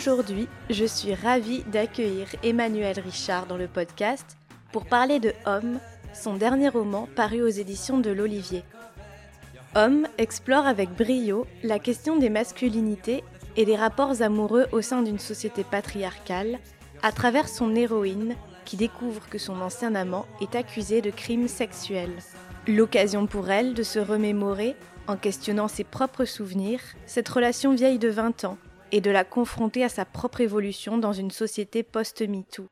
Aujourd'hui, je suis ravie d'accueillir Emmanuel Richard dans le podcast pour parler de Homme, son dernier roman paru aux éditions de l'Olivier. Homme explore avec brio la question des masculinités et des rapports amoureux au sein d'une société patriarcale à travers son héroïne qui découvre que son ancien amant est accusé de crimes sexuels. L'occasion pour elle de se remémorer, en questionnant ses propres souvenirs, cette relation vieille de 20 ans et de la confronter à sa propre évolution dans une société post-MeToo.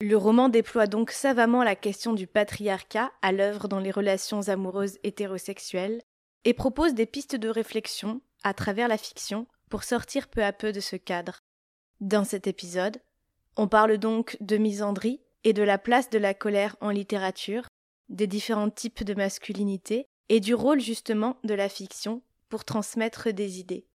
Le roman déploie donc savamment la question du patriarcat à l'œuvre dans les relations amoureuses hétérosexuelles et propose des pistes de réflexion, à travers la fiction, pour sortir peu à peu de ce cadre. Dans cet épisode, on parle donc de misandrie et de la place de la colère en littérature, des différents types de masculinité et du rôle justement de la fiction pour transmettre des idées.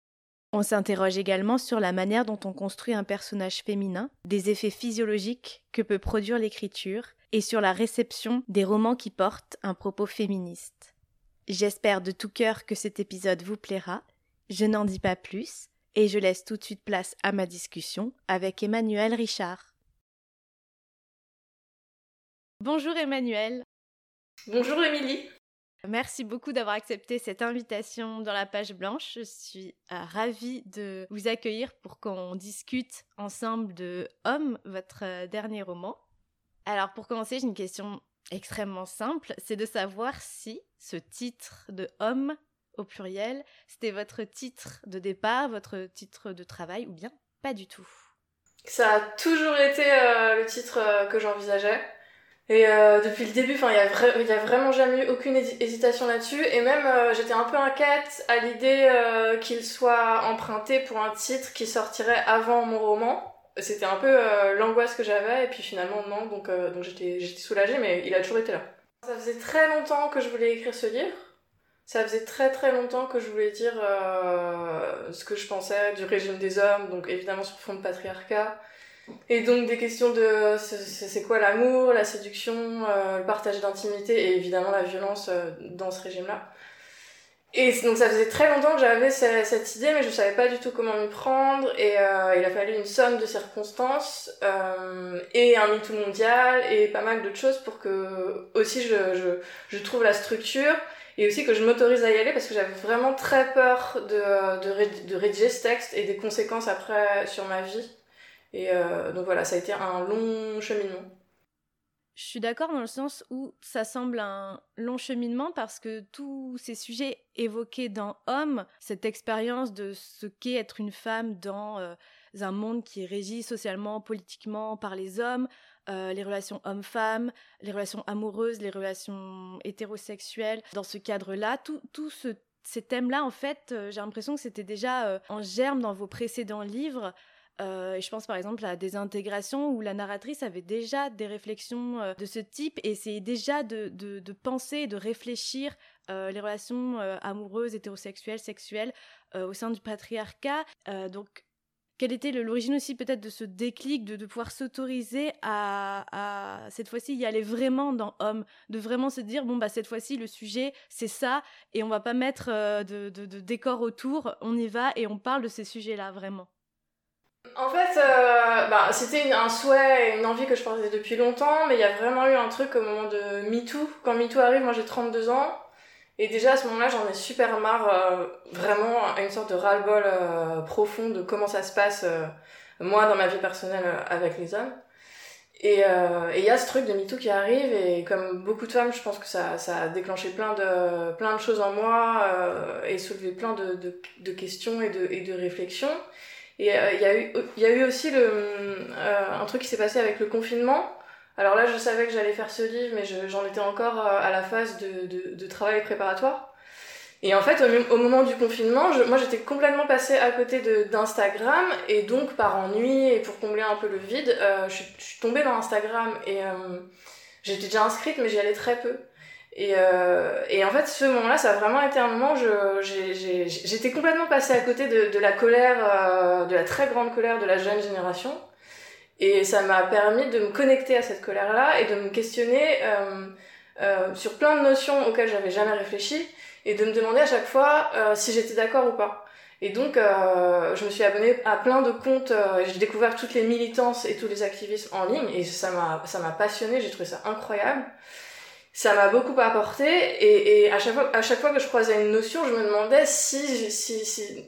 On s'interroge également sur la manière dont on construit un personnage féminin, des effets physiologiques que peut produire l'écriture, et sur la réception des romans qui portent un propos féministe. J'espère de tout cœur que cet épisode vous plaira. Je n'en dis pas plus, et je laisse tout de suite place à ma discussion avec Emmanuel Richard. Bonjour Emmanuel. Bonjour Émilie. Merci beaucoup d'avoir accepté cette invitation dans la page blanche. Je suis euh, ravie de vous accueillir pour qu'on discute ensemble de Homme, votre euh, dernier roman. Alors pour commencer, j'ai une question extrêmement simple, c'est de savoir si ce titre de Homme au pluriel, c'était votre titre de départ, votre titre de travail ou bien pas du tout? Ça a toujours été euh, le titre que j'envisageais. Et euh, depuis le début, enfin, il y, a vraiment jamais eu aucune hésitation là-dessus. Et même, euh, j'étais un peu inquiète à l'idée euh, qu'il soit emprunté pour un titre qui sortirait avant mon roman. C'était un peu l'angoisse que j'avais. Et puis finalement, non. Donc, donc j'étais, j'étais soulagée, mais il a toujours été là. Ça faisait très longtemps que je voulais écrire ce livre. Ça faisait très très longtemps que je voulais dire ce que je pensais du régime des hommes, donc évidemment sur fond de patriarcat, et donc des questions de c'est quoi l'amour, la séduction, euh, le partage d'intimité et évidemment la violence euh, dans ce régime-là. Et donc ça faisait très longtemps que j'avais cette idée, mais je savais pas du tout comment m'y prendre. Et euh, il a fallu une somme de circonstances et un MeToo mondial et pas mal d'autres choses pour que aussi je, je, je trouve la structure et aussi que je m'autorise à y aller parce que j'avais vraiment très peur de, de, de rédiger ce texte et des conséquences après sur ma vie. Et euh, donc voilà, ça a été un long cheminement. Je suis d'accord dans le sens où ça semble un long cheminement parce que tous ces sujets évoqués dans Homme, cette expérience de ce qu'est être une femme dans euh, un monde qui est régi socialement, politiquement par les hommes, euh, les relations hommes-femmes, les relations amoureuses, les relations hétérosexuelles, dans ce cadre-là, tous ce, ces thèmes-là, en fait, j'ai l'impression que c'était déjà en germe dans vos précédents livres. Euh, je pense par exemple à des intégrations où la narratrice avait déjà des réflexions euh, de ce type et c'est déjà de, penser de réfléchir euh, les relations amoureuses, hétérosexuelles, sexuelles au sein du patriarcat. donc, quelle était l'origine aussi peut-être de ce déclic de, pouvoir s'autoriser à, cette fois-ci y aller vraiment dans homme, de vraiment se dire bon bah cette fois-ci le sujet c'est ça et on va pas mettre de décor autour, on y va et on parle de ces sujets-là vraiment. En fait, euh, bah, c'était un souhait et une envie que je portais depuis longtemps, mais il y a vraiment eu un truc au moment de MeToo. Quand MeToo arrive, moi j'ai 32 ans, et déjà à ce moment-là, j'en ai super marre, euh, vraiment une sorte de ras-le-bol euh, profond de comment ça se passe, moi, dans ma vie personnelle avec les hommes. Et il y a ce truc de MeToo qui arrive, et comme beaucoup de femmes, je pense que ça, ça a déclenché plein de, plein de choses en moi, et soulevé plein de, de, de questions et de, et de réflexions. Et euh, il y, a eu, y a eu aussi le, euh, un truc qui s'est passé avec le confinement. Alors là, je savais que j'allais faire ce livre, mais j'en étais encore euh, à la phase de, de, de, travail préparatoire. Et en fait, au, moment du confinement, moi j'étais complètement passée à côté d'Instagram et donc par ennui et pour combler un peu le vide, euh, je, suis tombée dans Instagram et euh, j'étais déjà inscrite mais j'y allais très peu. Et, euh, et en fait, ce moment-là, ça a vraiment été un moment, j'étais complètement passée à côté de, de la colère, de la très grande colère de la jeune génération. Et ça m'a permis de me connecter à cette colère-là et de me questionner sur plein de notions auxquelles j'avais jamais réfléchi et de me demander à chaque fois euh, si j'étais d'accord ou pas. Et donc, euh, je me suis abonnée à plein de comptes, euh, j'ai découvert toutes les militances et tous les activismes en ligne, et ça m'a, ça m'a passionné, j'ai trouvé ça incroyable. Ça m'a beaucoup apporté, et, et à, chaque fois, à chaque fois que je croisais une notion, je me demandais si, si, si,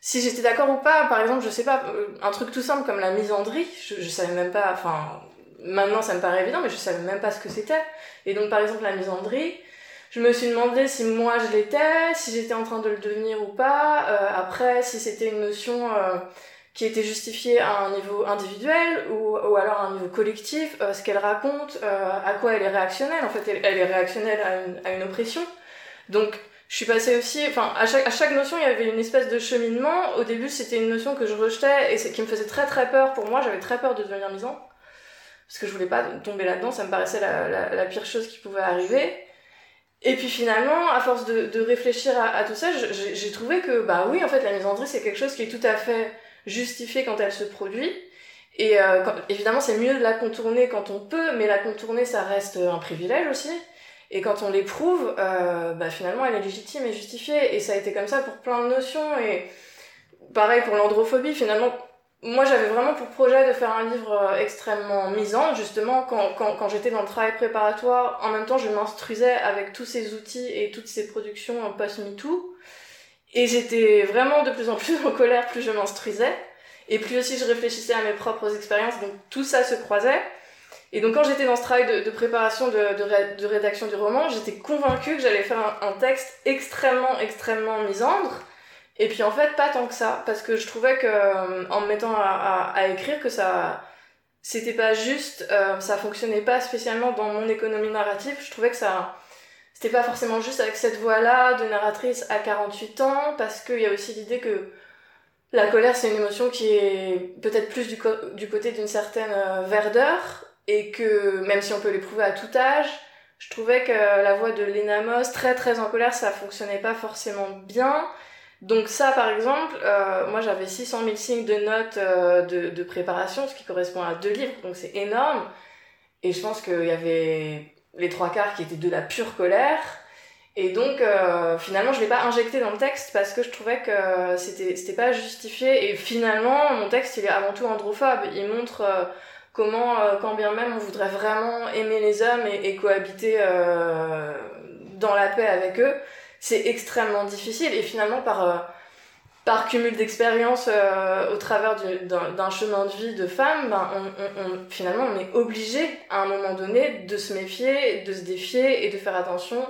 si j'étais d'accord ou pas. Par exemple, je sais pas, un truc tout simple comme la misandrie, je, je savais même pas, enfin, maintenant ça me paraît évident, mais je savais même pas ce que c'était. Et donc, par exemple, la misandrie, je me suis demandé si moi je l'étais, si j'étais en train de le devenir ou pas. Euh, après, si c'était une notion euh, qui était justifiée à un niveau individuel ou, ou alors à un niveau collectif, euh, ce qu'elle raconte, à quoi elle est réactionnelle. En fait, elle, est réactionnelle à une, à une, oppression. Donc, je suis passée aussi, enfin, à chaque, à chaque notion, il y avait une espèce de cheminement. Au début, c'était une notion que je rejetais et qui me faisait très très peur pour moi. J'avais très peur de devenir misant. Parce que je voulais pas tomber là-dedans, ça me paraissait la, la, la pire chose qui pouvait arriver. Et puis finalement, à force de, de réfléchir à, à, tout ça, j'ai trouvé que, bah oui, en fait, la misandrie, c'est quelque chose qui est tout à fait justifié quand elle se produit. Et euh, évidemment, c'est mieux de la contourner quand on peut, mais la contourner, ça reste un privilège aussi. Et quand on l'éprouve, euh, bah finalement, elle est légitime et justifiée. Et ça a été comme ça pour plein de notions. Et pareil pour l'androphobie, finalement, moi, j'avais vraiment pour projet de faire un livre euh, extrêmement misant. Justement, quand, quand, quand j'étais dans le travail préparatoire, en même temps, je m'instruisais avec tous ces outils et toutes ces productions post-MeToo. Et j'étais vraiment de plus en plus en colère plus je m'instruisais. Et plus aussi je réfléchissais à mes propres expériences. Donc tout ça se croisait. Et donc quand j'étais dans ce travail de, préparation de, de, rédaction du roman, j'étais convaincue que j'allais faire un, texte extrêmement, extrêmement misandre et puis en fait, pas tant que ça, parce que je trouvais que euh, en me mettant à, à, écrire que ça, c'était pas juste, euh, ça fonctionnait pas spécialement dans mon économie narrative. Je trouvais que ça, c'était pas forcément juste avec cette voix-là de narratrice à 48 ans, parce qu'il y a aussi l'idée que la colère, c'est une émotion qui est peut-être plus du, côté d'une certaine euh, verdeur, et que même si on peut l'éprouver à tout âge, je trouvais que la voix de Lena Moss, très très en colère, ça fonctionnait pas forcément bien. Donc ça, par exemple, euh, moi j'avais 600 000 signes de notes euh, de, de, préparation, ce qui correspond à deux livres, donc c'est énorme. Et je pense qu'il y avait les trois quarts qui étaient de la pure colère. Et donc euh, finalement, je l'ai pas injecté dans le texte parce que je trouvais que c'était pas justifié. Et finalement, mon texte, il est avant tout androphobe. Il montre euh, comment, euh, quand bien même on voudrait vraiment aimer les hommes et, et cohabiter dans la paix avec eux, c'est extrêmement difficile et finalement par euh, par cumul d'expérience euh, au travers d'un chemin de vie de femme, ben, finalement on est obligé à un moment donné de se méfier, de se défier et de faire attention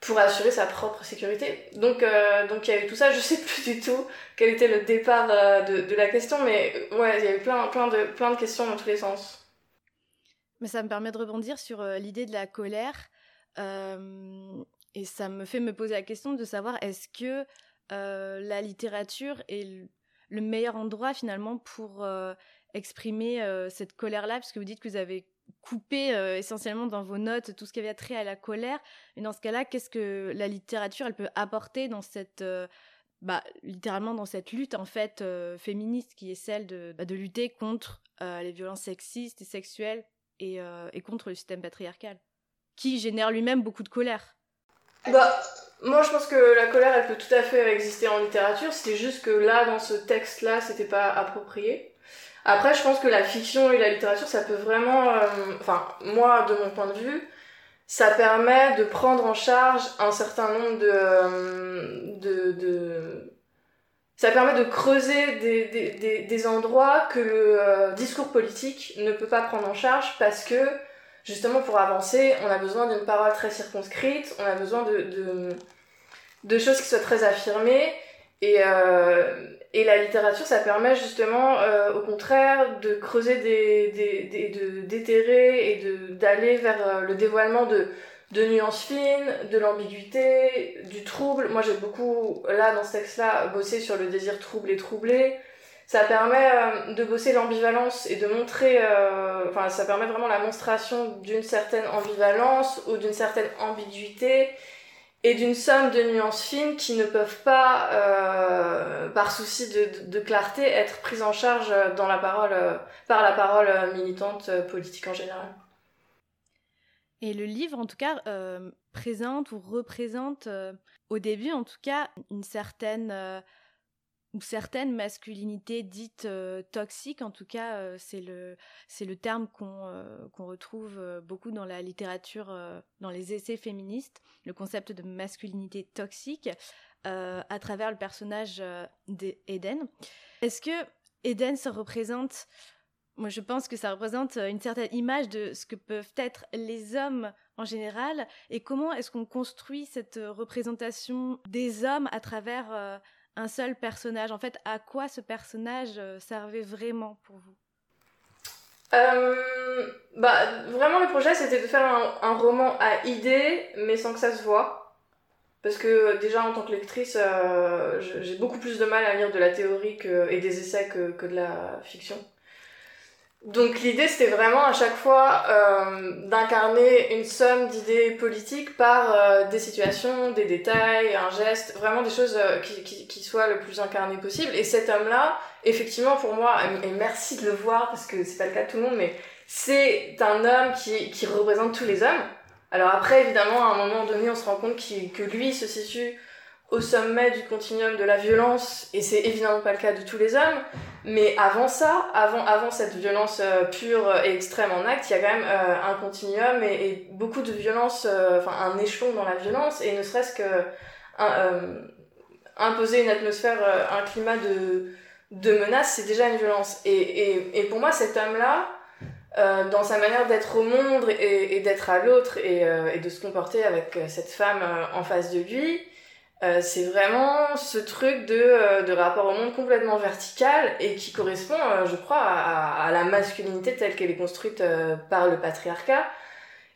pour assurer sa propre sécurité. Donc euh, il y a eu tout ça, je sais plus du tout quel était le départ de, de la question, mais ouais, il y a eu plein, de, plein de questions dans tous les sens. Mais ça me permet de rebondir sur l'idée de la colère. Et ça me fait me poser la question de savoir est-ce que euh, la littérature est le meilleur endroit finalement pour euh, exprimer euh, cette colère-là, puisque vous dites que vous avez coupé essentiellement dans vos notes tout ce qui avait trait à la colère. Et dans ce cas-là, qu'est-ce que la littérature elle peut apporter dans cette bah, littéralement dans cette lutte en fait féministe qui est celle de, bah, lutter contre les violences sexistes et sexuelles et contre le système patriarcal, qui génère lui-même beaucoup de colère. Bah, moi je pense que la colère elle peut tout à fait exister en littérature, c'était juste que là, dans ce texte-là, c'était pas approprié. Après, je pense que la fiction et la littérature, ça peut vraiment. Euh, enfin, moi, de mon point de vue, ça permet de prendre en charge un certain nombre de. Euh, de, de ça permet de creuser des, des, des, endroits que le euh, discours politique ne peut pas prendre en charge parce que justement pour avancer, on a besoin d'une parole très circonscrite, on a besoin de, de, choses qui soient très affirmées. Et, euh, et la littérature, ça permet justement, euh, au contraire, de creuser des, des, des de d'éterrer et d'aller vers euh, le dévoilement de de nuances fines, de l'ambiguïté, du trouble. Moi, j'ai beaucoup, là, dans ce texte-là, bossé sur le désir trouble et troublé. Ça permet euh, de bosser l'ambivalence et de montrer, euh, enfin, ça permet vraiment la monstration d'une certaine ambivalence ou d'une certaine ambiguïté et d'une somme de nuances fines qui ne peuvent pas, euh, par souci de, clarté, être prises en charge dans la parole, par la parole militante politique en général. Et le livre, en tout cas, présente ou représente, au début en tout cas, une certaine ou certaines masculinités dites toxiques. En tout cas, c'est le c'est le terme qu'on qu'on retrouve beaucoup dans la littérature, dans les essais féministes, le concept de masculinité toxique à travers le personnage d'Eden. Est-ce que Eden se représente moi, je pense que ça représente euh, une certaine image de ce que peuvent être les hommes en général et comment est-ce qu'on construit cette euh, représentation des hommes à travers euh, un seul personnage. En fait, à quoi ce personnage servait vraiment pour vous? Bah, Vraiment, le projet, c'était de faire un, roman à idées, mais sans que ça se voit. Parce que déjà, en tant que lectrice, j'ai beaucoup plus de mal à lire de la théorie et des essais que de la fiction. Donc l'idée c'était vraiment à chaque fois euh, d'incarner une somme d'idées politiques par euh, des situations, des détails, un geste, vraiment des choses euh, qui, qui, qui, soient le plus incarnées possible. Et cet homme-là, effectivement pour moi, et merci de le voir parce que c'est pas le cas de tout le monde, mais c'est un homme qui, qui représente tous les hommes. Alors après évidemment à un moment donné on se rend compte que lui se situe au sommet du continuum de la violence, et c'est évidemment pas le cas de tous les hommes, mais avant ça, avant, avant cette violence euh, pure et extrême en acte, il y a quand même euh, un continuum et, beaucoup de violence, euh, enfin un échelon dans la violence, et ne serait-ce que imposer une atmosphère, un climat de, de menace, c'est déjà une violence. Et, et, et pour moi, cet homme-là, dans sa manière d'être au monde et, d'être à l'autre et, de se comporter avec cette femme en face de lui, euh, c'est vraiment ce truc de, euh, de rapport au monde complètement vertical et qui correspond, euh, je crois, à, à, la masculinité telle qu'elle est construite par le patriarcat.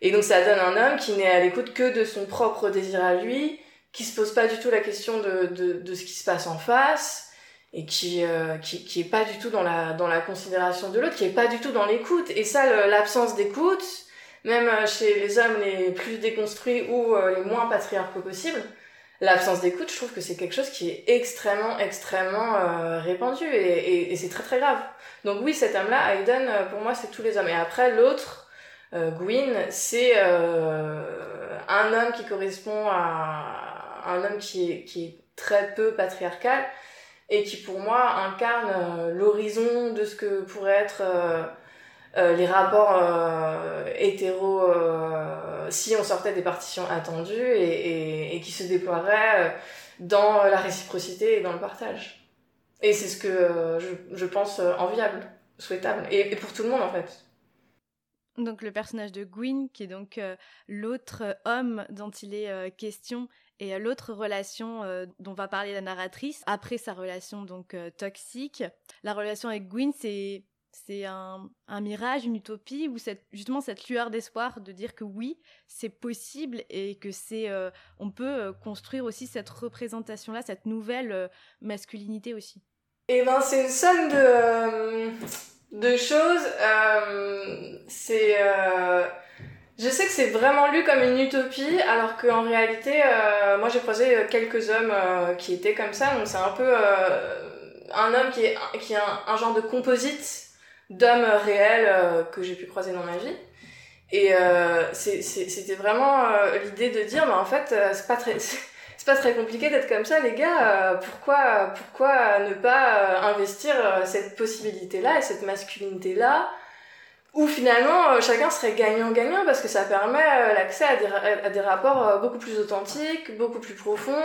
Et donc ça donne un homme qui n'est à l'écoute que de son propre désir à lui, qui se pose pas du tout la question de, de, de ce qui se passe en face et qui, qui, qui est pas du tout dans la, dans la considération de l'autre, qui est pas du tout dans l'écoute. Et ça, l'absence d'écoute, même chez les hommes les plus déconstruits ou les moins patriarcaux possibles, l'absence d'écoute, je trouve que c'est quelque chose qui est extrêmement, extrêmement euh, répandu et, et, c'est très très grave. Donc oui, cet homme-là, Aiden, euh, pour moi, c'est tous les hommes. Et après, l'autre, euh, Gwyn, c'est un homme qui correspond à un homme qui est, qui est très peu patriarcal et qui, pour moi, incarne l'horizon de ce que pourrait être les rapports euh, si on sortait des partitions attendues et, qui se déploieraient dans la réciprocité et dans le partage. Et c'est ce que je, je, pense enviable, souhaitable, et, et, pour tout le monde en fait. Donc le personnage de Gwyn, qui est donc l'autre homme dont il est question, et l'autre relation dont va parler la narratrice, après sa relation donc toxique. La relation avec Gwyn, c'est c'est un, mirage, une utopie, ou cette, justement cette lueur d'espoir de dire que oui, c'est possible et que c'est, euh, on peut euh, construire aussi cette représentation-là, cette nouvelle euh, masculinité aussi. Et eh ben c'est une somme de, de choses. c'est, je sais que c'est vraiment lu comme une utopie, alors qu'en réalité, moi j'ai croisé quelques hommes qui étaient comme ça, donc c'est un peu un homme qui est, qui est un genre de composite d'hommes réels euh, que j'ai pu croiser dans ma vie. Et euh, c'était vraiment euh, l'idée de dire, mais en fait, c'est pas très... c'est pas très compliqué d'être comme ça, les gars. pourquoi, pourquoi ne pas investir cette possibilité-là et cette masculinité-là, où finalement chacun serait gagnant-gagnant parce que ça permet l'accès à à des rapports beaucoup plus authentiques, beaucoup plus profonds,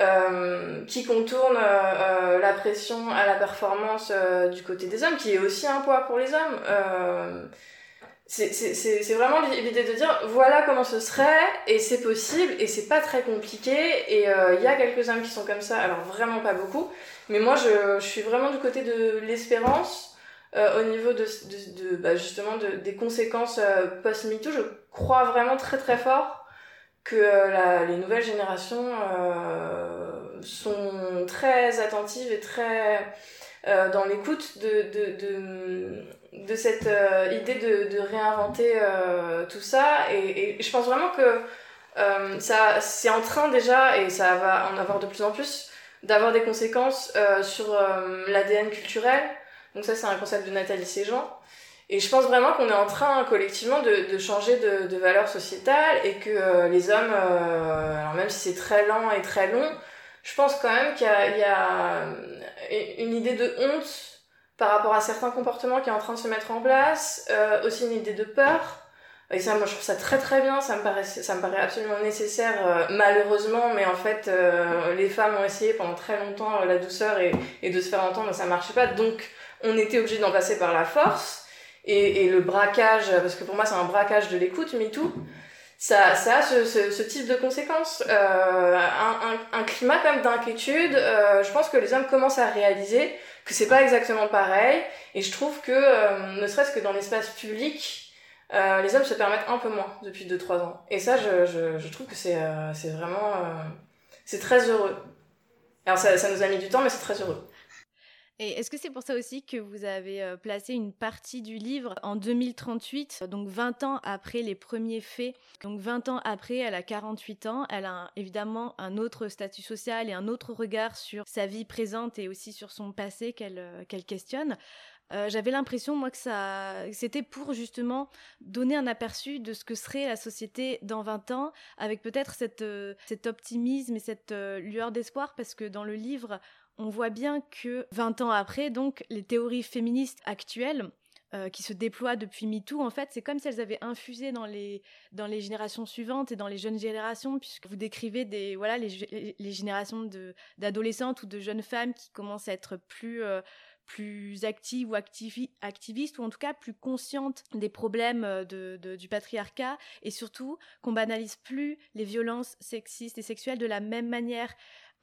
euh, qui contourne euh, euh, la pression à la performance du côté des hommes, qui est aussi un poids pour les hommes. c'est vraiment l'idée de dire voilà comment ce serait et c'est possible et c'est pas très compliqué et il y a quelques hommes qui sont comme ça alors vraiment pas beaucoup mais moi je, je suis vraiment du côté de l'espérance au niveau de, de, bah, justement de, des conséquences post-MeToo je crois vraiment très très fort que les nouvelles générations sont très attentives et très dans l'écoute de, de, de, de, cette idée de, de réinventer tout ça. Et, je pense vraiment que ça c'est en train déjà, et ça va en avoir de plus en plus, d'avoir des conséquences sur l'ADN culturel. Donc ça, c'est un concept de Nathalie Séjean. Et je pense vraiment qu'on est en train collectivement de, de changer de, de valeurs sociétales et que euh, les hommes, euh, alors même si c'est très lent et très long, je pense quand même qu'il y, a une idée de honte par rapport à certains comportements qui est en train de se mettre en place, euh, aussi une idée de peur. Et ça, moi, je trouve ça très très bien, ça me paraît, ça me paraît absolument nécessaire, euh, malheureusement, mais en fait, les femmes ont essayé pendant très longtemps la douceur et, de se faire entendre, mais ça marchait pas, donc on était obligé d'en passer par la force. Et, et, le braquage, parce que pour moi c'est un braquage de l'écoute, MeToo, ça, ça a ce, ce, ce type de conséquences. Euh, un, un, un, climat quand même d'inquiétude, euh, je pense que les hommes commencent à réaliser que c'est pas exactement pareil, et je trouve que, euh, ne serait-ce que dans l'espace public, euh, les hommes se permettent un peu moins depuis 2-3 ans. Et ça, je, je, je trouve que c'est euh, c'est vraiment... c'est très heureux. Alors ça, ça nous a mis du temps, mais c'est très heureux. Et est-ce que c'est pour ça aussi que vous avez euh, placé une partie du livre en 2038, donc 20 ans après les premiers faits? Donc 20 ans après, elle a 48 ans, elle a évidemment un autre statut social et un autre regard sur sa vie présente et aussi sur son passé qu'elle euh, questionne. Euh, j'avais l'impression moi que c'était pour justement donner un aperçu de ce que serait la société dans 20 ans avec peut-être cette cet optimisme et cette lueur d'espoir parce que dans le livre on voit bien que 20 ans après, donc, les théories féministes actuelles, euh, qui se déploient depuis MeToo, en fait, c'est comme si elles avaient infusé dans les, dans les générations suivantes et dans les jeunes générations, puisque vous décrivez des, voilà, les, les générations d'adolescentes ou de jeunes femmes qui commencent à être plus, euh, plus actives ou activistes, ou en tout cas plus conscientes des problèmes euh, de, du patriarcat, et surtout qu'on banalise plus les violences sexistes et sexuelles de la même manière.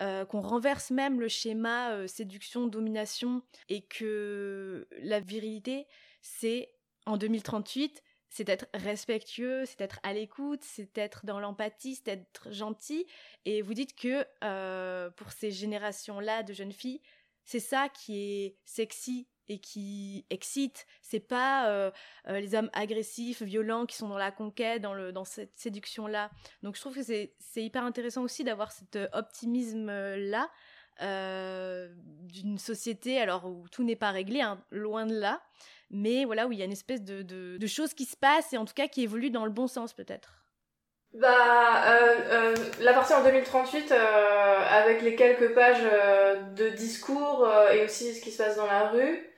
Euh, qu'on renverse même le schéma euh, séduction-domination et que la virilité, c'est en 2038, c'est être respectueux, c'est être à l'écoute, c'est être dans l'empathie, c'est être gentil. Et vous dites que euh, pour ces générations-là de jeunes filles, c'est ça qui est sexy et qui excite. C'est pas euh, euh, les hommes agressifs, violents qui sont dans la conquête, dans, le, dans cette séduction-là. Donc je trouve que c'est, hyper intéressant aussi d'avoir cet euh, optimisme-là euh, d'une société alors où tout n'est pas réglé, hein, loin de là. Mais voilà, où il y a une espèce de, de, choses qui se passent et en tout cas qui évoluent dans le bon sens peut-être. Bah, euh, la partie en 2038, euh, avec les quelques pages de discours et aussi ce qui se passe dans la rue,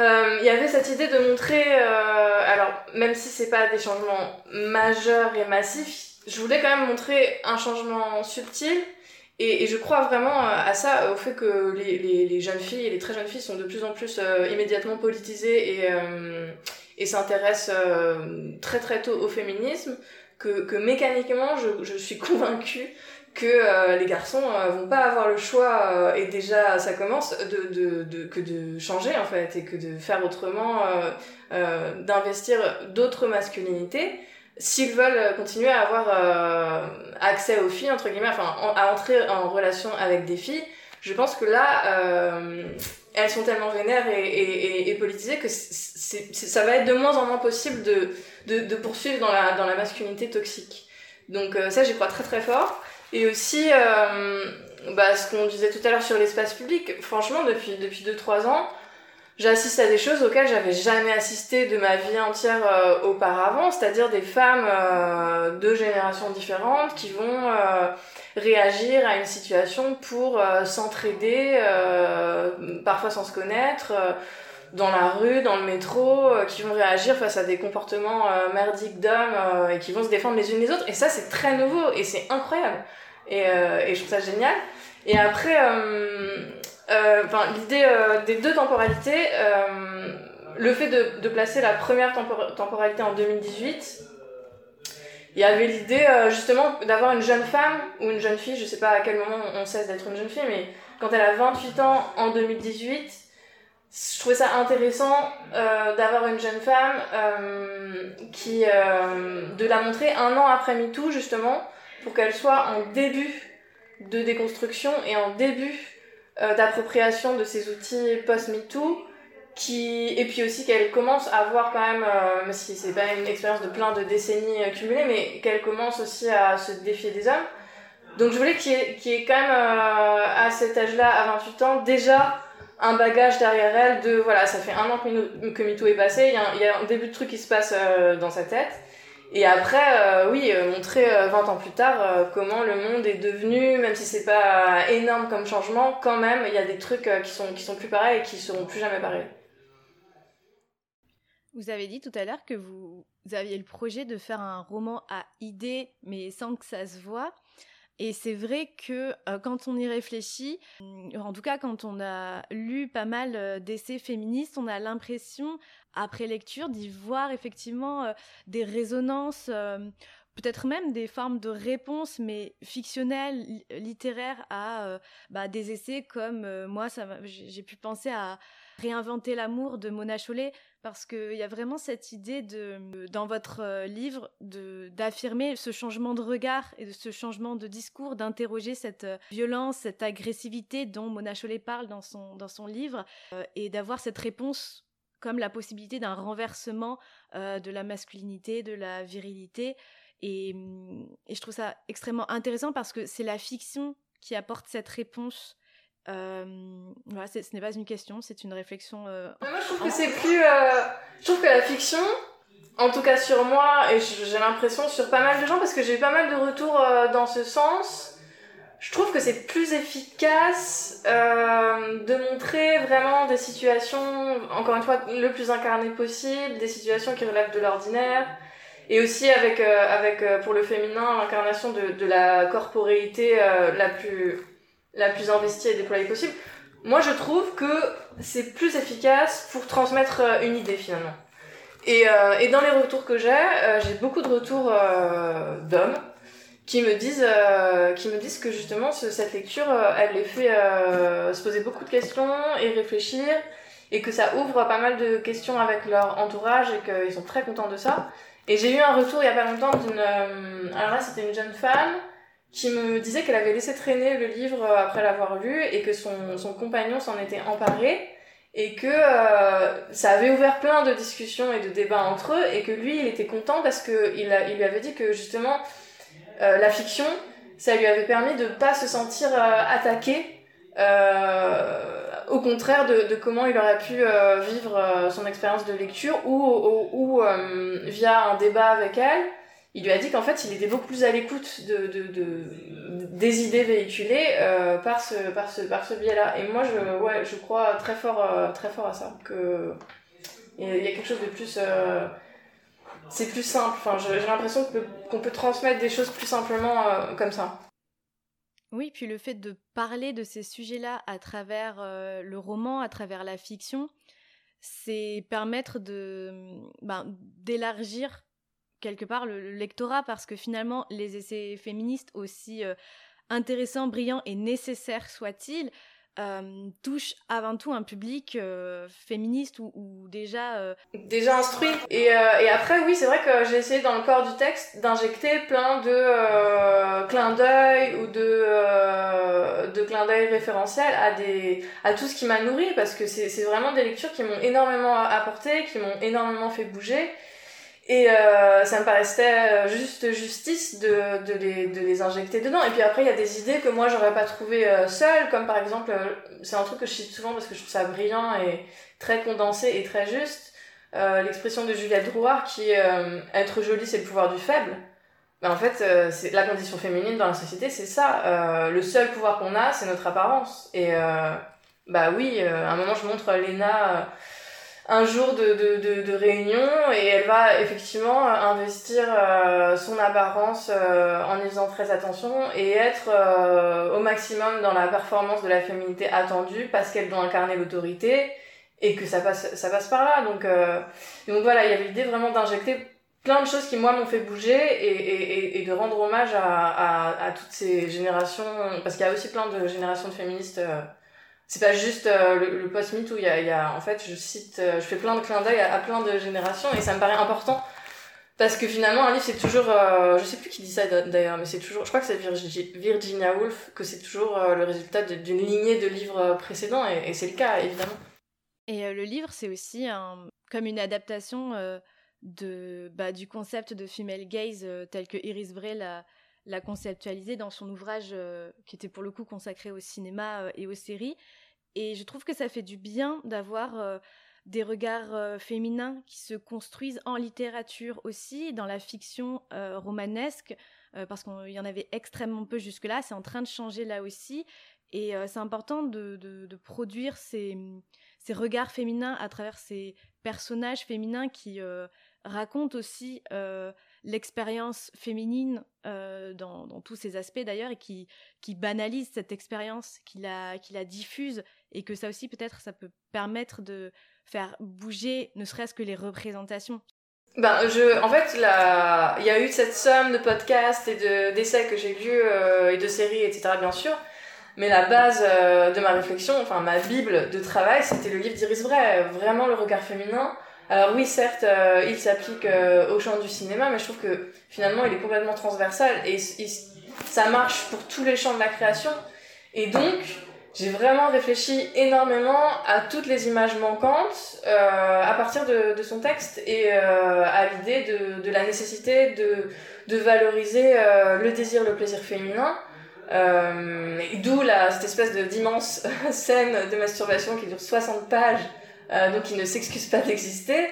euh, il y avait cette idée de montrer, euh, alors même si c'est pas des changements majeurs et massifs, je voulais quand même montrer un changement subtil. Et, je crois vraiment à ça, au fait que les, jeunes filles et les très jeunes filles sont de plus en plus euh, immédiatement politisées et, euh, s'intéressent euh, très très tôt au féminisme, que, que mécaniquement je suis convaincue que euh, les garçons euh, vont pas avoir le choix euh, et déjà ça commence de, de, que de changer en fait et que de faire autrement d'investir d'autres masculinités. S'ils veulent continuer à avoir accès aux filles entre guillemets enfin à entrer en relation avec des filles je pense que là elles sont tellement vénères et, politisées que ça va être de moins en moins possible de, de, de poursuivre dans la, dans la masculinité toxique. Donc ça j'y crois très très fort et aussi, euh, bah, ce qu'on disait tout à l'heure sur l'espace public, franchement, depuis, depuis 2-3 ans, j'assiste à des choses auxquelles j'avais jamais assisté de ma vie entière euh, auparavant, c'est-à-dire des femmes euh, de générations différentes qui vont euh, réagir à une situation pour s'entraider, parfois sans se connaître dans la rue, dans le métro, qui vont réagir face à des comportements merdiques d'hommes et qui vont se défendre les unes les autres. Et ça, c'est très nouveau et c'est incroyable. Et, euh, et, je trouve ça génial. Et après, euh, euh, l'idée des deux temporalités, le fait de, de, placer la première temporalité en 2018, il y avait l'idée justement d'avoir une jeune femme ou une jeune fille, je sais pas à quel moment on cesse d'être une jeune fille, mais quand elle a 28 ans en 2018, je trouvais ça intéressant euh, d'avoir une jeune femme euh, qui euh, de la montrer un an après MeToo justement pour qu'elle soit en début de déconstruction et en début d'appropriation de ces outils post MeToo qui et puis aussi qu'elle commence à voir quand même même si c'est pas une expérience de plein de décennies cumulées mais qu'elle commence aussi à se défier des hommes. Donc je voulais qu'il y, ait quand même à cet âge-là à 28 ans déjà un bagage derrière elle de voilà, ça fait un an que, MeToo est passé, il y, a un, début de truc qui se passe euh, dans sa tête. Et après, euh, oui, euh, montrer 20 ans plus tard comment le monde est devenu, même si c'est pas énorme comme changement, quand même, il y a des trucs qui, sont, qui sont plus pareils et qui seront plus jamais pareils. Vous avez dit tout à l'heure que vous, vous aviez le projet de faire un roman à idées, mais sans que ça se voit. Et c'est vrai que euh, quand on y réfléchit, euh, en tout cas quand on a lu pas mal euh, d'essais féministes, on a l'impression, après lecture, d'y voir effectivement des résonances, peut-être même des formes de réponses, mais fictionnelles, littéraires, à bah, des essais comme moi, j'ai pu penser à réinventer l'amour de Mona Chollet parce qu'il y a vraiment cette idée de, dans votre euh, livre d'affirmer ce changement de regard et de ce changement de discours, d'interroger cette euh, violence, cette agressivité dont Mona Chollet parle dans son, dans son livre, euh, et d'avoir cette réponse comme la possibilité d'un renversement de la masculinité, de la virilité. Et, et, je trouve ça extrêmement intéressant parce que c'est la fiction qui apporte cette réponse euh, voilà, ce n'est pas une question, c'est une réflexion. Euh, moi, je trouve que c'est plus. Euh, je trouve que la fiction, en tout cas sur moi, et j'ai l'impression sur pas mal de gens, parce que j'ai eu pas mal de retours dans ce sens, je trouve que c'est plus efficace de montrer vraiment des situations, encore une fois, le plus incarnées possible, des situations qui relèvent de l'ordinaire. Et aussi avec, avec pour le féminin, l'incarnation de, de la corporéité la plus la plus investie et déployée possible. Moi, je trouve que c'est plus efficace pour transmettre euh, une idée finalement. Et, euh, et dans les retours que j'ai, euh, j'ai beaucoup de retours euh, d'hommes qui me disent euh, qui me disent que justement ce, cette lecture, elle les fait se poser beaucoup de questions et réfléchir et que ça ouvre pas mal de questions avec leur entourage et qu'ils sont très contents de ça. Et j'ai eu un retour il y a pas longtemps d'une alors là c'était une jeune femme qui me disait qu'elle avait laissé traîner le livre euh, après l'avoir lu et que son, son compagnon s'en était emparé et que euh, ça avait ouvert plein de discussions et de débats entre eux et que lui il était content parce que il, a, il lui avait dit que justement euh, la fiction ça lui avait permis de pas se sentir attaqué au contraire de, comment il aurait pu vivre son expérience de lecture ou, ou via un débat avec elle il lui a dit qu'en fait, il était beaucoup plus à l'écoute de, de, de, des idées véhiculées euh, par ce, par ce, par ce biais-là. Et moi, je, ouais, je crois très fort, euh, très fort à ça. Que il y a quelque chose de plus. Euh, c'est plus simple. Enfin, j'ai l'impression qu'on peut transmettre des choses plus simplement comme ça. Oui, puis le fait de parler de ces sujets-là à travers le roman, à travers la fiction, c'est permettre de ben, d'élargir quelque part le, lectorat parce que finalement les essais féministes aussi euh, intéressants, brillants et nécessaires soient-ils euh, touchent avant tout un public euh, féministe ou, déjà euh, déjà instruit. Et, après oui c'est vrai que j'ai essayé dans le corps du texte d'injecter plein de clins d'œil ou de de clins d'œil référentiels à des à tout ce qui m'a nourri parce que c'est vraiment des lectures qui m'ont énormément apporté qui m'ont énormément fait bouger et euh, ça me paraissait euh, juste justice de, de, les, de les injecter dedans. Et puis après, il y a des idées que moi, j'aurais pas trouvées euh, seule, comme par exemple, euh, c'est un truc que je cite souvent parce que je trouve ça brillant et très condensé et très juste, euh, l'expression de Juliette Drouard qui est être jolie, c'est le pouvoir du faible. Mais en fait, c'est la condition féminine dans la société, c'est ça. le seul pouvoir qu'on a, c'est notre apparence. Et bah oui, à un moment, je montre Léna un jour de, de, de, de, réunion et elle va effectivement investir euh, son apparence euh, en y faisant très attention et être euh, au maximum dans la performance de la féminité attendue parce qu'elle doit incarner l'autorité et que ça passe, ça passe par là. Donc, donc voilà, il y avait l'idée vraiment d'injecter plein de choses qui moi m'ont fait bouger et, et, et, de rendre hommage à, à, à toutes ces générations parce qu'il y a aussi plein de générations de féministes c'est pas juste le, post-MeToo, il y a, en fait, je cite, je fais plein de clins d'œil à, plein de générations et ça me paraît important parce que finalement, un livre, c'est toujours, je sais plus qui dit ça d'ailleurs, mais c'est toujours, je crois que c'est Virginia Woolf, que c'est toujours le résultat d'une lignée de livres précédents et, et c'est le cas, évidemment. Et le livre, c'est aussi un, comme une adaptation de, bah, du concept de female gaze tel que Iris Bray l'a conceptualisé dans son ouvrage qui était pour le coup consacré au cinéma et aux séries. Et je trouve que ça fait du bien d'avoir des regards féminins qui se construisent en littérature aussi, dans la fiction romanesque, parce qu'il y en avait extrêmement peu jusque-là. C'est en train de changer là aussi. Et c'est important de, produire ces, ces regards féminins à travers ces personnages féminins qui racontent aussi l'expérience féminine dans, dans, tous ses aspects d'ailleurs et qui, qui banalisent cette expérience, qui la, qui la diffuse et que ça aussi peut-être ça peut permettre de faire bouger ne serait-ce que les représentations. Ben, je, en fait, il y a eu cette somme de podcasts et d'essais que j'ai lus et de séries, etc., bien sûr. Mais la base euh, de ma réflexion, enfin ma bible de travail, c'était le livre d'Iris Bray, vraiment le regard féminin. Alors oui, certes, euh, il s'applique euh, au champ du cinéma, mais je trouve que finalement, il est complètement transversal et ça marche pour tous les champs de la création. Et donc, j'ai vraiment réfléchi énormément à toutes les images manquantes à partir de, de, son texte et à l'idée de, de, la nécessité de, de valoriser le désir, le plaisir féminin euh, D'où cette espèce d'immense scène de masturbation qui dure 60 pages, euh, donc qui ne s'excuse pas d'exister.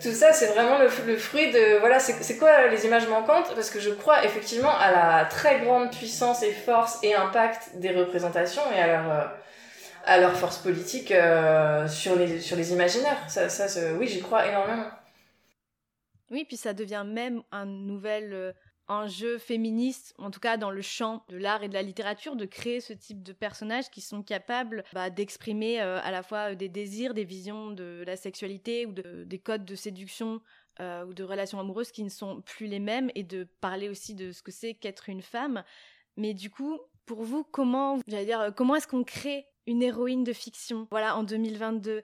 Tout ça, c'est vraiment le, fruit de... Voilà, c'est quoi les images manquantes? Parce que je crois effectivement à la très grande puissance et force et impact des représentations et à leur, euh, à leur force politique euh, sur, les, sur les imaginaires. Ça, ça oui, j'y crois énormément. Oui, puis ça devient même un nouvel un jeu féministe, en tout cas dans le champ de l'art et de la littérature, de créer ce type de personnages qui sont capables bah, d'exprimer euh, à la fois des désirs, des visions de la sexualité ou des codes de séduction euh, ou de relations amoureuses qui ne sont plus les mêmes et de parler aussi de ce que c'est qu'être une femme. Mais du coup, pour vous, comment, j'allais dire, comment est-ce qu'on crée une héroïne de fiction? Voilà, en 2022,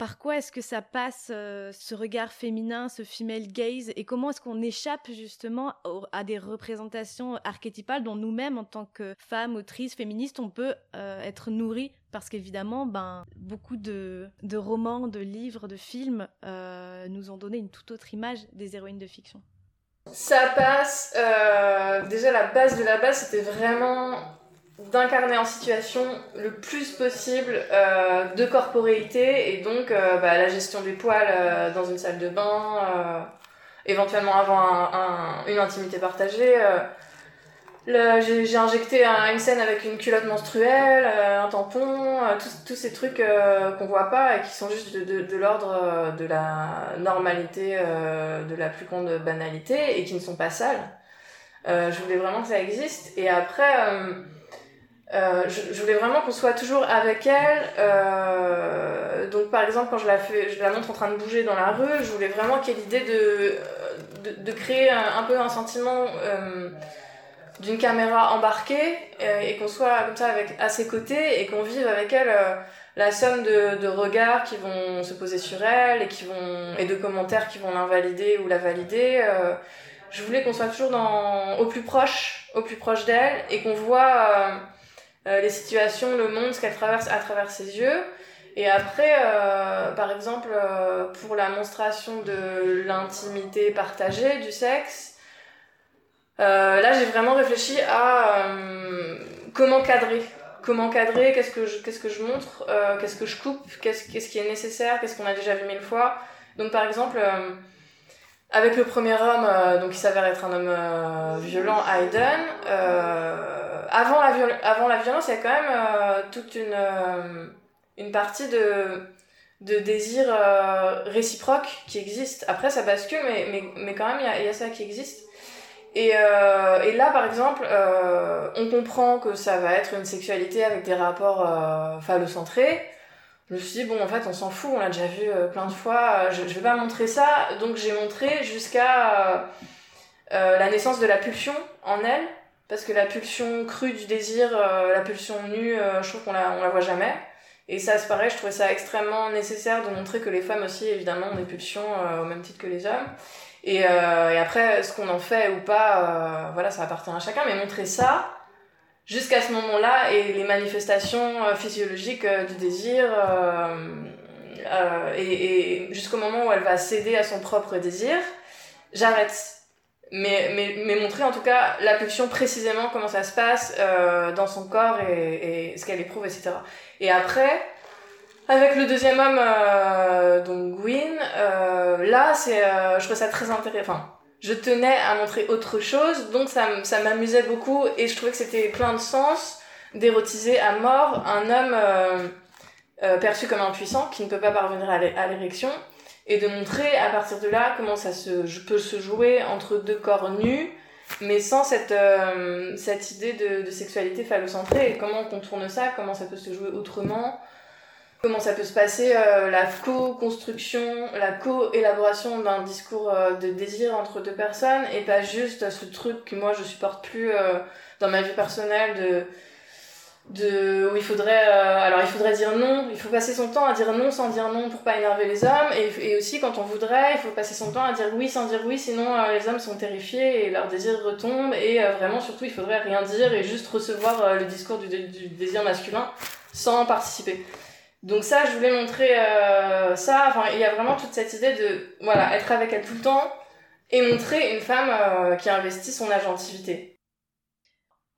par quoi est-ce que ça passe euh, ce regard féminin, ce female gaze, et comment est-ce qu'on échappe justement à des représentations archétypales dont nous-mêmes, en tant que femmes, autrices, féministes, on peut euh, être nourris parce qu'évidemment, ben, beaucoup de, romans, de livres, de films euh, nous ont donné une toute autre image des héroïnes de fiction. Ça passe. déjà, la base de la base, c'était vraiment d'incarner en situation le plus possible euh, de corporéité et donc euh, bah, la gestion des poils euh, dans une salle de bain, éventuellement avant une intimité partagée. j'ai injecté une scène avec une culotte menstruelle, un tampon, tous ces trucs qu'on voit pas et qui sont juste de, de l'ordre de la normalité, de la plus grande banalité et qui ne sont pas sales. je voulais vraiment que ça existe. Et après euh, je, je, voulais vraiment qu'on soit toujours avec elle. Euh, donc, par exemple, quand je la, fais, je la montre en train de bouger dans la rue, je voulais vraiment qu'il y ait l'idée de, de, de, créer un, peu un sentiment euh, d'une caméra embarquée euh, et qu'on soit comme ça avec, à ses côtés et qu'on vive avec elle euh, la somme de, de, regards qui vont se poser sur elle et, qui vont, et de commentaires qui vont l'invalider ou la valider. je voulais qu'on soit toujours dans, au plus proche, au plus proche d'elle et qu'on voit euh, les situations, le monde, ce qu'elle traverse à travers ses yeux. Et après, euh, par exemple, euh, pour la monstration de l'intimité partagée, du sexe, là j'ai vraiment réfléchi à comment cadrer. Comment cadrer, qu'est-ce que je, qu'est-ce que je montre, qu'est-ce que je coupe, qu'est-ce, qu'est-ce qui est nécessaire, qu'est-ce qu'on a déjà vu mille fois. Donc par exemple, avec le premier homme, donc il s'avère être un homme violent, Hayden, avant, la avant la violence, il y a quand même euh, toute une, euh, une partie de, de désir euh, réciproque qui existe. Après, ça bascule, mais, mais, mais quand même, il y a, y a ça qui existe. Et, et là, par exemple, on comprend que ça va être une sexualité avec des rapports phallocentrés. Je me suis dit, bon, en fait, on s'en fout, on l'a déjà vu plein de fois, je, je vais pas montrer ça. Donc, j'ai montré jusqu'à la naissance de la pulsion en elle parce que la pulsion crue du désir, euh, la pulsion nue, euh, je trouve qu'on la, on la voit jamais. Et ça, c'est pareil, je trouvais ça extrêmement nécessaire de montrer que les femmes aussi, évidemment, ont des pulsions au même titre que les hommes. Et, et après, ce qu'on en fait ou pas, voilà, ça appartient à chacun, mais montrer ça, jusqu'à ce moment-là, et les manifestations physiologiques du désir, euh, et, et jusqu'au moment où elle va céder à son propre désir, j'arrête. Mais, mais, mais montrer en tout cas la pulsion précisément comment ça se passe euh, dans son corps et, et ce qu'elle éprouve, etc. Et après, avec le deuxième homme, euh, donc Gwyn, euh, là, c'est, euh, je trouve ça très intéressant. Je tenais à montrer autre chose, donc ça, m'amusait beaucoup et je trouvais que c'était plein de sens d'érotiser à mort un homme euh, euh, perçu comme impuissant, qui ne peut pas parvenir à l'érection, et de montrer à partir de là comment ça se, peut se jouer entre deux corps nus, mais sans cette, euh, cette idée de, de, sexualité phallocentrée, et comment on contourne ça, comment ça peut se jouer autrement, comment ça peut se passer euh, la co-construction, la co-élaboration d'un discours de désir entre deux personnes, et pas juste ce truc que moi je supporte plus dans ma vie personnelle de de où il faudrait euh, alors il faudrait dire non il faut passer son temps à dire non sans dire non pour pas énerver les hommes et, aussi quand on voudrait il faut passer son temps à dire oui sans dire oui sinon euh, les hommes sont terrifiés et leur désir retombe et euh, vraiment surtout il faudrait rien dire et juste recevoir le discours du, désir masculin sans participer donc ça je voulais montrer ça. Enfin il y a vraiment toute cette idée de voilà être avec elle tout le temps et montrer une femme qui investit son agentivité.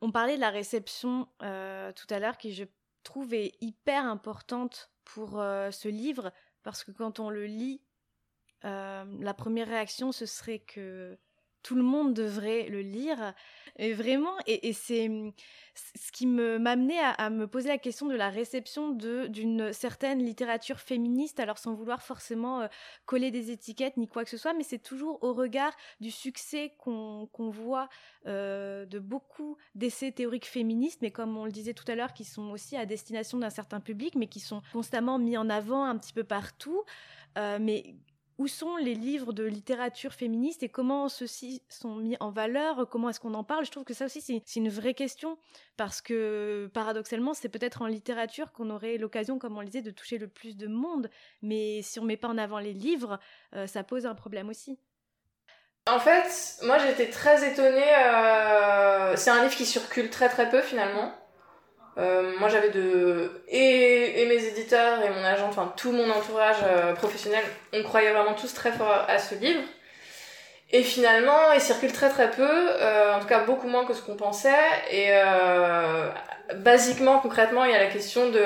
On parlait de la réception euh, tout à l'heure qui, je trouve, est hyper importante pour euh, ce livre parce que quand on le lit, euh, la première réaction, ce serait que tout le monde devrait le lire. Et vraiment, et, c'est ce qui me m'amenait à, me poser la question de la réception d'une certaine littérature féministe, alors sans vouloir forcément euh, coller des étiquettes ni quoi que ce soit, mais c'est toujours au regard du succès qu'on qu'on voit euh, de beaucoup d'essais théoriques féministes, mais comme on le disait tout à l'heure, qui sont aussi à destination d'un certain public, mais qui sont constamment mis en avant un petit peu partout. Euh, mais où sont les livres de littérature féministe et comment ceux-ci sont mis en valeur, comment est-ce qu'on en parle? Je trouve que ça aussi, c'est une vraie question parce que paradoxalement, c'est peut-être en littérature qu'on aurait l'occasion, comme on le disait, de toucher le plus de monde. Mais si on met pas en avant les livres, euh, ça pose un problème aussi. En fait, moi j'étais très étonnée. Euh, c'est un livre qui circule très très peu finalement. Euh, moi j'avais de et, et, mes éditeurs et mon agent, enfin tout mon entourage euh, professionnel, on croyait vraiment tous très fort à ce livre. Et finalement, il circule très très peu, euh, en tout cas beaucoup moins que ce qu'on pensait. Et euh, basiquement, concrètement, il y a la question de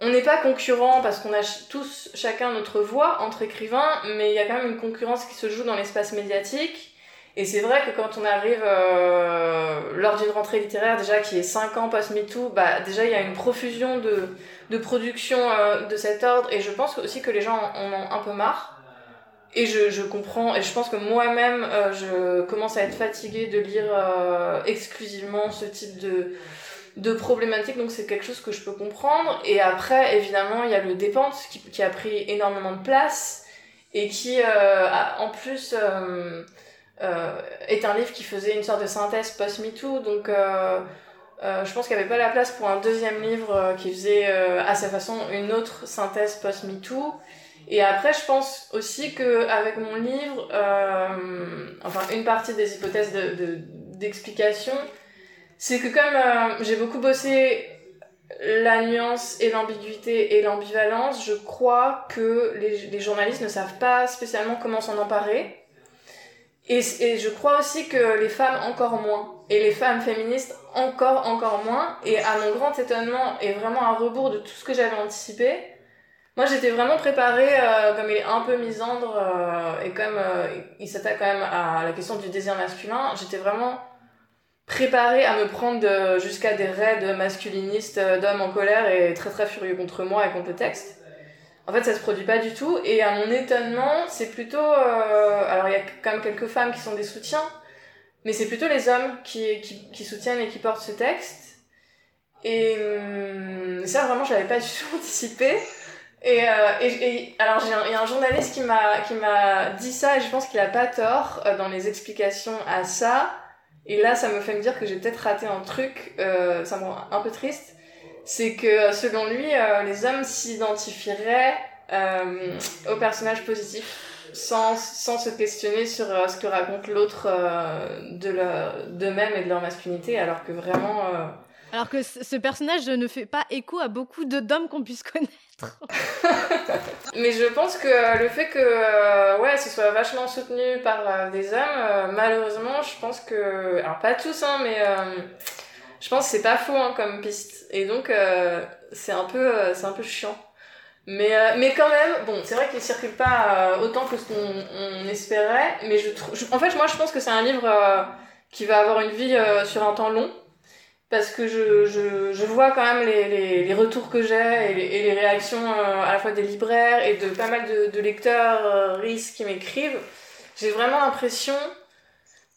on n'est pas concurrent parce qu'on a tous chacun notre voix entre écrivains, mais il y a quand même une concurrence qui se joue dans l'espace médiatique et c'est vrai que quand on arrive euh, lors d'une rentrée littéraire, déjà qui est 5 ans post-MeToo, bah, déjà il y a une profusion de, de production euh, de cet ordre, et je pense aussi que les gens en ont un peu marre. Et je, je comprends, et je pense que moi-même, euh, je commence à être fatiguée de lire euh, exclusivement ce type de, de problématiques, donc c'est quelque chose que je peux comprendre. Et après, évidemment, il y a le dépente qui, qui a pris énormément de place, et qui, a, en plus euh, est un livre qui faisait une sorte de synthèse post-MeToo, donc euh, euh, je pense qu'il n'y avait pas la place pour un deuxième livre qui faisait à sa façon une autre synthèse post-MeToo. Et après, je pense aussi que avec mon livre, enfin une partie des hypothèses d'explication, de, c'est que comme j'ai beaucoup bossé la nuance et l'ambiguïté et l'ambivalence, je crois que les, journalistes ne savent pas spécialement comment s'en emparer. Et, je crois aussi que les femmes encore moins. Et les femmes féministes encore, encore moins. Et à mon grand étonnement, et vraiment à rebours de tout ce que j'avais anticipé, moi j'étais vraiment préparée, euh, comme il est un peu misandre, euh, et comme euh, il s'attaque quand même à la question du désir masculin, j'étais vraiment préparée à me prendre jusqu'à des raids masculinistes d'hommes en colère et très très furieux contre moi et contre le texte. En fait, ça se produit pas du tout. Et à mon étonnement, c'est plutôt. Euh... Alors, il y a quand même quelques femmes qui sont des soutiens, mais c'est plutôt les hommes qui, qui, qui, soutiennent et qui portent ce texte. Et hum, ça, vraiment, je l'avais pas du tout anticipé. Et, euh, et, et, alors, il y a un journaliste qui m'a qui m'a dit ça, et je pense qu'il a pas tort euh, dans les explications à ça. Et là, ça me fait me dire que j'ai peut-être raté un truc. Euh, ça me rend un peu triste c'est que selon lui, les hommes s'identifieraient au personnage positif sans, sans se questionner sur ce que raconte l'autre de d'eux-mêmes et de leur masculinité, alors que vraiment alors que ce personnage ne fait pas écho à beaucoup d'hommes qu'on puisse connaître. Mais je pense que le fait que euh, ouais, ce soit vachement soutenu par euh, des hommes, euh, malheureusement, je pense que. Alors, pas tous, hein, mais je pense que c'est pas faux hein, comme piste. Et donc, c'est un, peu, c'est un peu chiant. Mais, mais quand même, bon, c'est vrai qu'il circule pas autant que ce qu'on espérait, mais je trouve. En fait, moi, je pense que c'est un livre qui va avoir une vie sur un temps long parce que je, je, je, vois quand même les, les, les retours que j'ai et, et, les réactions euh, à la fois des libraires et de pas mal de, de lecteurs euh, RIS qui m'écrivent. J'ai vraiment l'impression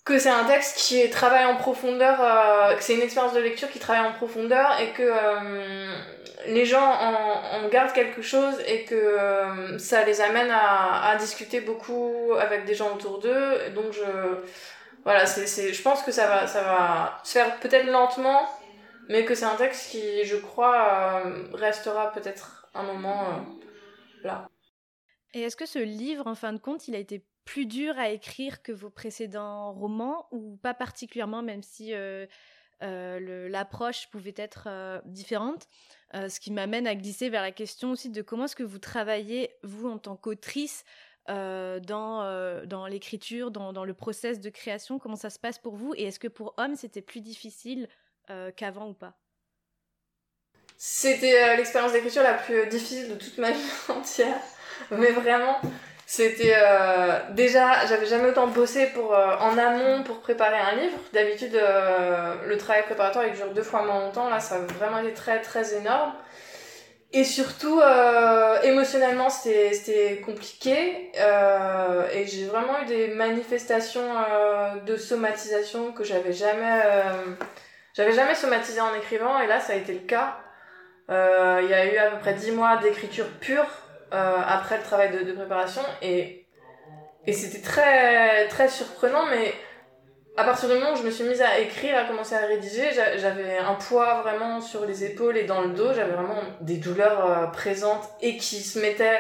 que c'est un texte qui travaille en profondeur, euh, que c'est une expérience de lecture qui travaille en profondeur et que euh, les gens en, en, gardent quelque chose et que euh, ça les amène à, discuter beaucoup avec des gens autour d'eux. Donc je voilà, c'est, c'est, je pense que ça va, ça va se faire peut-être lentement, mais que c'est un texte qui, je crois, restera peut-être un moment là. Et est-ce que ce livre, en fin de compte, il a été plus dur à écrire que vos précédents romans, ou pas particulièrement, même si euh, l'approche pouvait être différente Ce qui m'amène à glisser vers la question aussi de comment est-ce que vous travaillez, vous, en tant qu'autrice, euh, dans, euh, dans l'écriture, dans, dans, le process de création? Comment ça se passe pour vous? Et est-ce que pour Homme, c'était plus difficile euh, qu'avant ou pas? C'était l'expérience d'écriture la plus difficile de toute ma vie entière. Mais vraiment, c'était déjà, j'avais jamais autant bossé pour en amont pour préparer un livre. D'habitude, le travail préparatoire il dure deux fois moins longtemps. Là, ça a vraiment été très très énorme. Et surtout, euh, émotionnellement, c'était compliqué. Euh, et j'ai vraiment eu des manifestations euh, de somatisation que j'avais jamais, euh, j'avais jamais somatisé en écrivant. Et là, ça a été le cas. Euh, il y a eu à peu près dix mois d'écriture pure après le travail de, de préparation. Et, et c'était très, très surprenant, mais à partir du moment où je me suis mise à écrire, à commencer à rédiger, j'avais un poids vraiment sur les épaules et dans le dos, j'avais vraiment des douleurs euh, présentes et qui se mettaient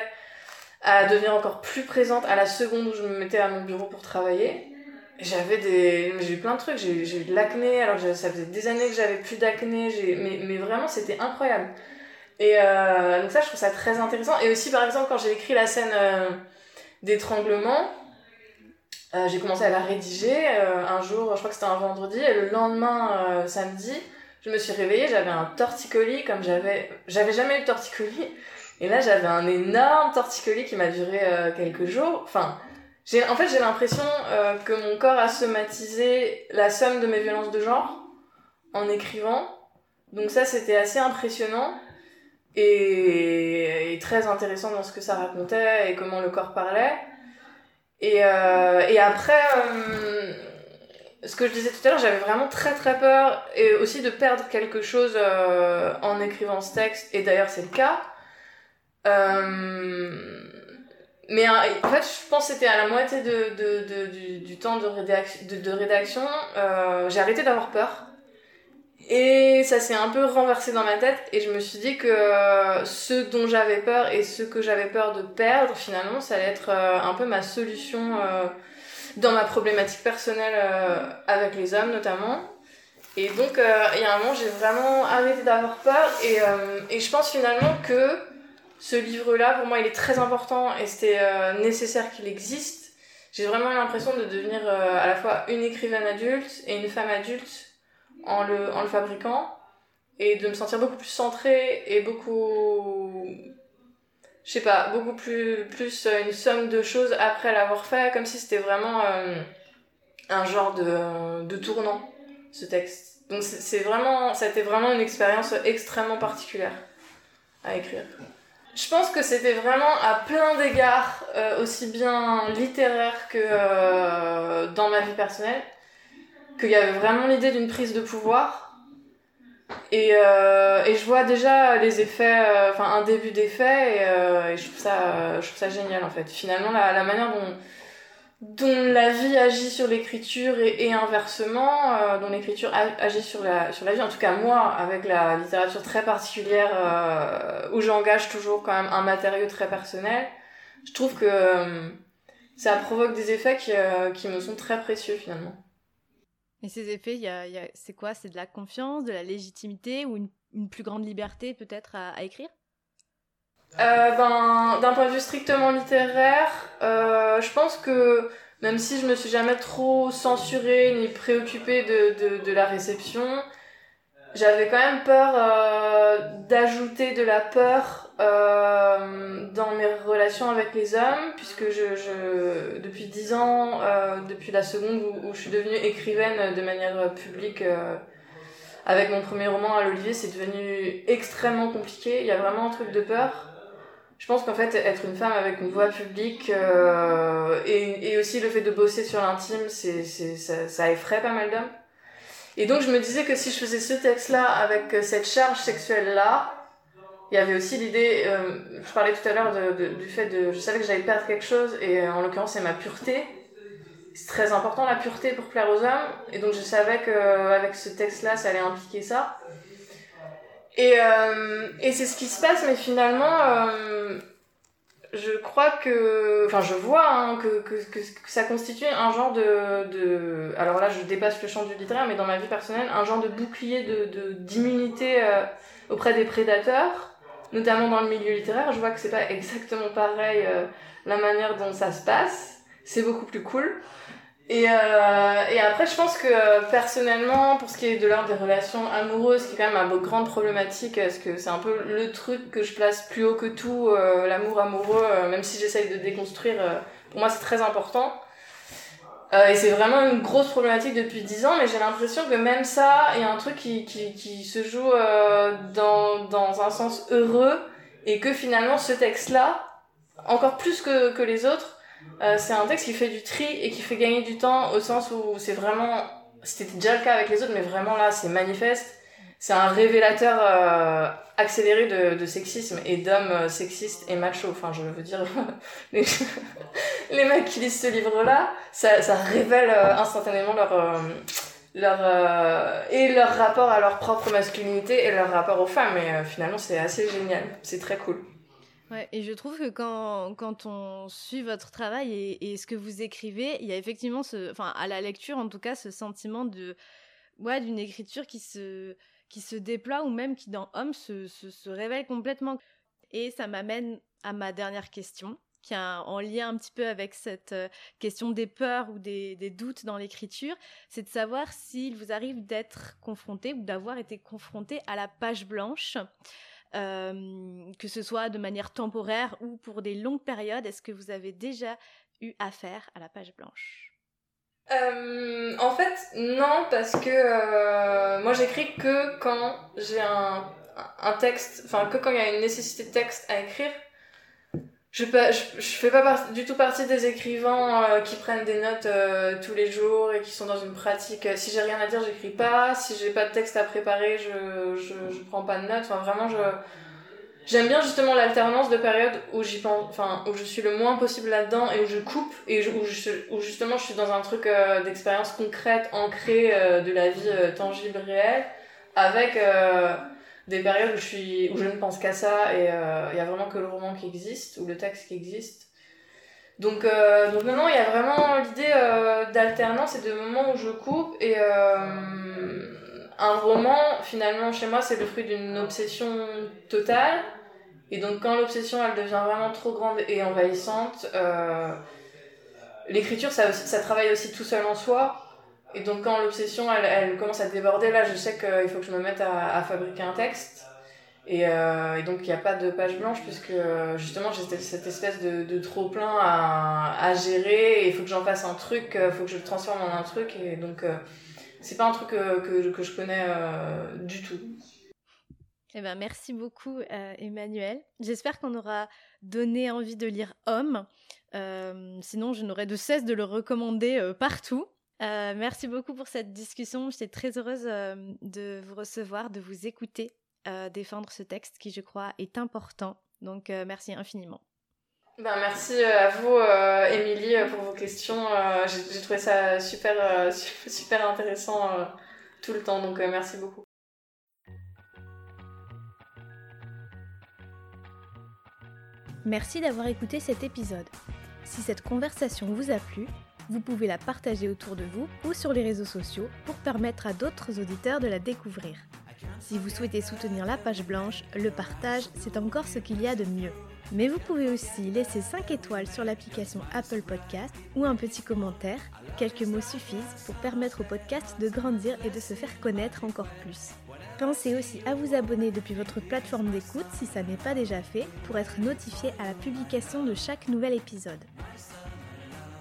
à devenir encore plus présentes à la seconde où je me mettais à mon bureau pour travailler. J'avais des, j'ai eu plein de trucs, j'ai eu de l'acné, alors ça faisait des années que j'avais plus d'acné, mais, mais vraiment c'était incroyable. Et euh, donc ça, je trouve ça très intéressant. Et aussi, par exemple, quand j'ai écrit la scène euh, d'étranglement, euh, j'ai commencé à la rédiger un jour, je crois que c'était un vendredi, et le lendemain, samedi, je me suis réveillée, j'avais un torticolis comme j'avais, j'avais jamais eu de torticolis, et là j'avais un énorme torticolis qui m'a duré quelques jours. Enfin, j'ai, en fait, j'ai l'impression que mon corps a somatisé la somme de mes violences de genre en écrivant. Donc ça, c'était assez impressionnant et, très intéressant dans ce que ça racontait et comment le corps parlait. Et, euh, et après, euh, ce que je disais tout à l'heure, j'avais vraiment très très peur et aussi de perdre quelque chose euh, en écrivant ce texte, et d'ailleurs c'est le cas. mais en fait, je pense que c'était à la moitié de, de, du, temps de rédaction j'ai arrêté d'avoir peur. Et ça s'est un peu renversé dans ma tête et je me suis dit que euh, ce dont j'avais peur et ce que j'avais peur de perdre, finalement, ça allait être euh, un peu ma solution euh, dans ma problématique personnelle avec les hommes notamment. Et donc, il y a un moment, j'ai vraiment arrêté d'avoir peur et, et je pense finalement que ce livre-là, pour moi, il est très important et c'était nécessaire qu'il existe. J'ai vraiment l'impression de devenir à la fois une écrivaine adulte et une femme adulte en le, en le fabriquant et de me sentir beaucoup plus centrée et beaucoup je sais pas beaucoup plus plus une somme de choses après l'avoir fait comme si c'était vraiment euh, un genre de, de tournant ce texte. Donc c'est vraiment ça a été vraiment une expérience extrêmement particulière à écrire. Je pense que c'était vraiment à plein d'égards euh, aussi bien littéraire que euh, dans ma vie personnelle qu'il y avait vraiment l'idée d'une prise de pouvoir. Et, euh, et je vois déjà les effets, euh, enfin un début d'effet, et, euh, et, je, trouve ça, je trouve ça génial en fait. Finalement, la, manière dont, dont la vie agit sur l'écriture et, inversement, euh, dont l'écriture agit sur la, sur la vie. En tout cas, moi, avec la littérature très particulière, où j'engage toujours quand même un matériau très personnel, je trouve que ça provoque des effets qui, qui, me sont très précieux finalement. Et ces effets, c'est quoi? C'est de la confiance, de la légitimité ou une, plus grande liberté peut-être à, écrire? Euh, ben, D'un point de vue strictement littéraire, euh, je pense que même si je me suis jamais trop censurée ni préoccupée de la réception, j'avais quand même peur euh, d'ajouter de la peur euh, dans mes relations avec les hommes, puisque je, depuis dix ans, euh, depuis la seconde où, je suis devenue écrivaine de manière publique euh, avec mon premier roman à l'Olivier, c'est devenu extrêmement compliqué. Il y a vraiment un truc de peur je pense qu'en fait, être une femme avec une voix publique et, aussi le fait de bosser sur l'intime, c'est, ça effraie pas mal d'hommes. Et donc, je me disais que si je faisais ce texte-là avec cette charge sexuelle-là, il y avait aussi l'idée, euh, je parlais tout à l'heure de, de, du fait de, je savais que j'allais perdre quelque chose, et en l'occurrence, c'est ma pureté. C'est très important la pureté pour plaire aux hommes, et donc je savais qu'avec ce texte-là, ça allait impliquer ça. Et, euh, et c'est ce qui se passe, mais finalement, euh, je crois que, enfin, je vois hein, que, que, que, ça constitue un genre de, de, alors là, je dépasse le champ du littéraire, mais dans ma vie personnelle, un genre de bouclier de d'immunité euh, auprès des prédateurs, notamment dans le milieu littéraire. Je vois que c'est pas exactement pareil euh, la manière dont ça se passe. C'est beaucoup plus cool. Et, euh, et après, je pense que euh, personnellement, pour ce qui est de l'ordre des relations amoureuses, qui est quand même ma grande problématique, parce que c'est un peu le truc que je place plus haut que tout, euh, l'amour amoureux, euh, même si j'essaye de déconstruire, euh, pour moi c'est très important. Et c'est vraiment une grosse problématique depuis dix ans, mais j'ai l'impression que même ça, il y a un truc qui, qui, qui se joue dans, dans un sens heureux, et que finalement ce texte-là, encore plus que, que les autres, euh, c'est un texte qui fait du tri et qui fait gagner du temps au sens où c'est vraiment c'était déjà le cas avec les autres mais vraiment là c'est manifeste c'est un révélateur euh, accéléré de, de, sexisme et d'hommes euh, sexistes et machos. Enfin je veux dire les, les mecs qui lisent ce livre là ça, ça révèle euh, instantanément leur leur et leur rapport à leur propre masculinité et leur rapport aux femmes. Et finalement c'est assez génial. C'est très cool. Ouais, et je trouve que quand, quand on suit votre travail et, et, ce que vous écrivez, il y a effectivement, ce, à la lecture en tout cas, ce sentiment de, ouais, d'une écriture qui se, qui se déploie ou même qui dans Homme se, se, révèle complètement. Et ça m'amène à ma dernière question, qui a en lien un petit peu avec cette question des peurs ou des, des doutes dans l'écriture, c'est de savoir s'il vous arrive d'être confronté ou d'avoir été confronté à la page blanche. Euh, que ce soit de manière temporaire ou pour des longues périodes, est-ce que vous avez déjà eu affaire à la page blanche? Euh, En fait, non, parce que euh, moi j'écris que quand j'ai un, un texte, enfin que quand il y a une nécessité de texte à écrire. Je, pas, je, je fais pas part, du tout partie des écrivains euh, qui prennent des notes euh, tous les jours et qui sont dans une pratique. Si j'ai rien à dire, j'écris pas. Si j'ai pas de texte à préparer, je, je, je prends pas de notes. Enfin, vraiment, je, j'aime bien justement l'alternance de périodes où j'y pense, enfin, où je suis le moins possible là-dedans et où je coupe et où, je, où justement je suis dans un truc euh, d'expérience concrète, ancrée de la vie tangible, réelle, avec des périodes où je suis où je ne pense qu'à ça et il euh, y a vraiment que le roman qui existe ou le texte qui existe. Donc euh, donc maintenant il y a vraiment l'idée euh, d'alternance et de moments où je coupe et euh, un roman finalement chez moi c'est le fruit d'une obsession totale. Et donc quand l'obsession elle devient vraiment trop grande et envahissante euh, l'écriture ça ça travaille aussi tout seul en soi. Et donc quand l'obsession elle, elle, commence à déborder, là je sais qu'il faut que je me mette à, fabriquer un texte. Et, euh, donc il n'y a pas de page blanche puisque justement j'ai cette espèce de, de trop plein à, gérer. Il faut que j'en fasse un truc, il faut que je le transforme en un truc. Et donc euh, c'est pas un truc que, que, que je connais euh, du tout. Eh ben, merci beaucoup euh, Emmanuel. J'espère qu'on aura donné envie de lire Homme. Euh, sinon je n'aurais de cesse de le recommander euh, partout. Euh, merci beaucoup pour cette discussion. J'étais très heureuse euh, de vous recevoir, de vous écouter euh, défendre ce texte qui, je crois, est important. Donc, merci infiniment. Ben, merci à vous, euh, Émilie, pour vos questions. Euh, j'ai trouvé ça super, euh, super intéressant tout le temps, donc merci beaucoup. Merci d'avoir écouté cet épisode. Si cette conversation vous a plu, vous pouvez la partager autour de vous ou sur les réseaux sociaux pour permettre à d'autres auditeurs de la découvrir. Si vous souhaitez soutenir la page blanche, le partage, c'est encore ce qu'il y a de mieux. Mais vous pouvez aussi laisser 5 étoiles sur l'application Apple Podcast ou un petit commentaire. Quelques mots suffisent pour permettre au podcast de grandir et de se faire connaître encore plus. Pensez aussi à vous abonner depuis votre plateforme d'écoute si ça n'est pas déjà fait pour être notifié à la publication de chaque nouvel épisode.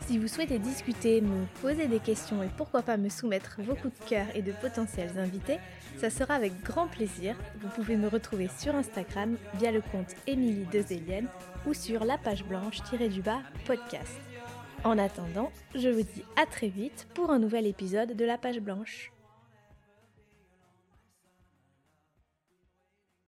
Si vous souhaitez discuter, me poser des questions et pourquoi pas me soumettre vos coups de cœur et de potentiels invités, ça sera avec grand plaisir. Vous pouvez me retrouver sur Instagram via le compte Émilie Dezelienne ou sur la page blanche-du-bas podcast. En attendant, je vous dis à très vite pour un nouvel épisode de la page blanche.